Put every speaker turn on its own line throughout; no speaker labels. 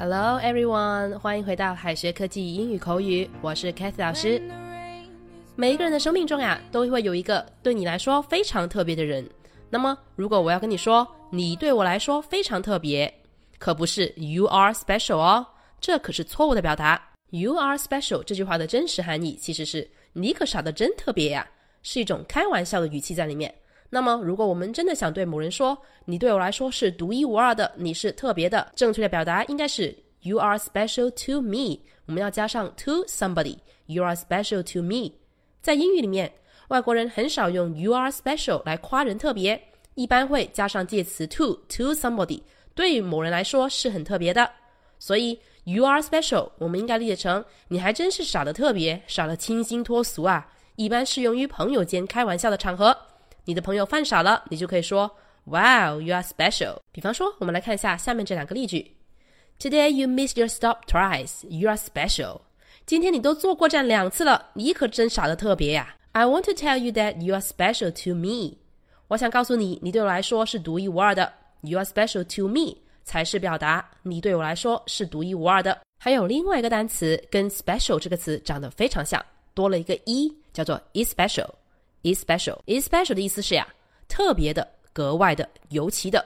Hello everyone，欢迎回到海学科技英语口语，我是 Kathy 老师。每一个人的生命中呀，都会有一个对你来说非常特别的人。那么，如果我要跟你说你对我来说非常特别，可不是 You are special 哦，这可是错误的表达。You are special 这句话的真实含义其实是你可傻的真特别呀，是一种开玩笑的语气在里面。那么，如果我们真的想对某人说，你对我来说是独一无二的，你是特别的，正确的表达应该是 You are special to me。我们要加上 to somebody。You are special to me。在英语里面，外国人很少用 You are special 来夸人特别，一般会加上介词 to to somebody。对于某人来说是很特别的，所以 You are special，我们应该理解成你还真是傻的特别，傻的清新脱俗啊。一般适用于朋友间开玩笑的场合。你的朋友犯傻了，你就可以说 Wow, you are special。比方说，我们来看一下下面这两个例句：Today you missed your stop twice. You are special。今天你都坐过站两次了，你可真傻的特别呀！I want to tell you that you are special to me。我想告诉你，你对我来说是独一无二的。You are special to me 才是表达你对我来说是独一无二的。还有另外一个单词跟 special 这个词长得非常像，多了一个 e，叫做 especial。Especial，especial 的意思是呀，特别的、格外的、尤其的。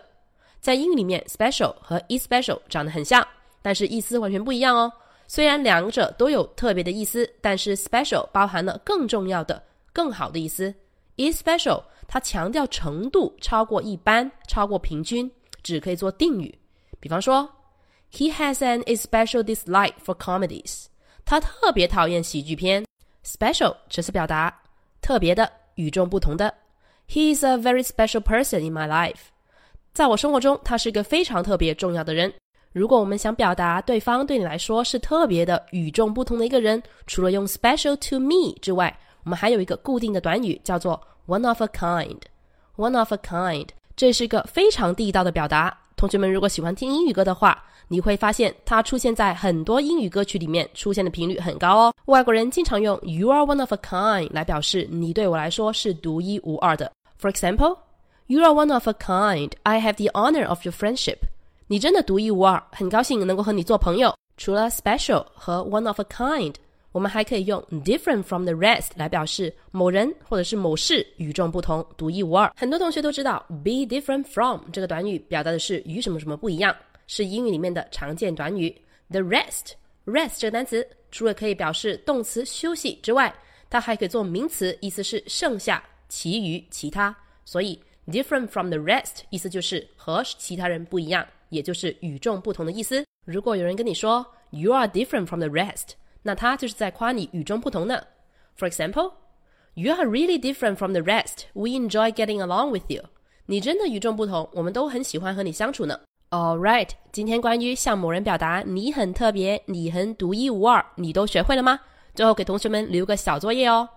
在英语里面，special 和 especial 长得很像，但是意思完全不一样哦。虽然两者都有特别的意思，但是 special 包含了更重要的、更好的意思。especial 它强调程度超过一般、超过平均，只可以做定语。比方说，He has an especial dislike for comedies。他特别讨厌喜剧片。special 这是表达特别的。与众不同的，He is a very special person in my life。在我生活中，他是一个非常特别重要的人。如果我们想表达对方对你来说是特别的、与众不同的一个人，除了用 special to me 之外，我们还有一个固定的短语，叫做 one of a kind。one of a kind，这是一个非常地道的表达。同学们，如果喜欢听英语歌的话，你会发现它出现在很多英语歌曲里面，出现的频率很高哦。外国人经常用 "You are one of a kind" 来表示你对我来说是独一无二的。For example, "You are one of a kind. I have the honor of your friendship." 你真的独一无二，很高兴能够和你做朋友。除了 special 和 one of a kind，我们还可以用 different from the rest 来表示某人或者是某事与众不同、独一无二。很多同学都知道 be different from 这个短语表达的是与什么什么不一样。是英语里面的常见短语。The rest，rest 这个单词除了可以表示动词休息之外，它还可以做名词，意思是剩下、其余、其他。所以 different from the rest 意思就是和其他人不一样，也就是与众不同的意思。如果有人跟你说 you are different from the rest，那他就是在夸你与众不同呢。For example，you are really different from the rest. We enjoy getting along with you. 你真的与众不同，我们都很喜欢和你相处呢。All right，今天关于向某人表达你很特别、你很独一无二，你都学会了吗？最后给同学们留个小作业哦。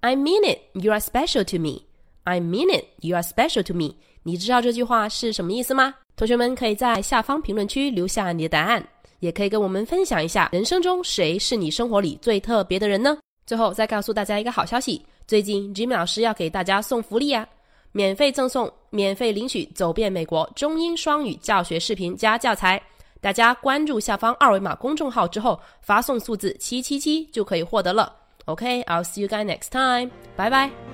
I mean it, you are special to me. I mean it, you are special to me. 你知道这句话是什么意思吗？同学们可以在下方评论区留下你的答案，也可以跟我们分享一下人生中谁是你生活里最特别的人呢？最后再告诉大家一个好消息，最近 Jimmy 老师要给大家送福利啊！免费赠送、免费领取走遍美国中英双语教学视频加教材，大家关注下方二维码公众号之后，发送数字七七七就可以获得了。OK，I'll see you guys next time，拜拜。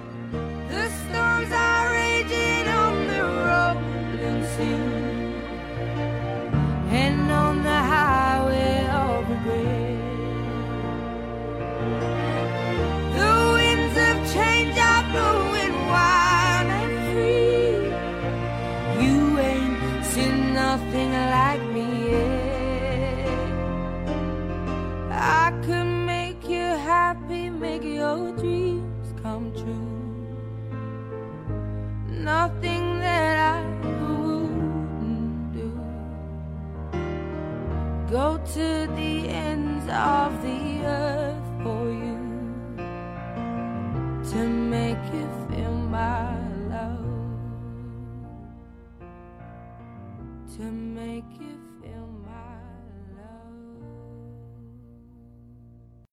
Make your dreams come true. Nothing that I wouldn't do. Go to the ends of the earth for you to make you feel my love. to make you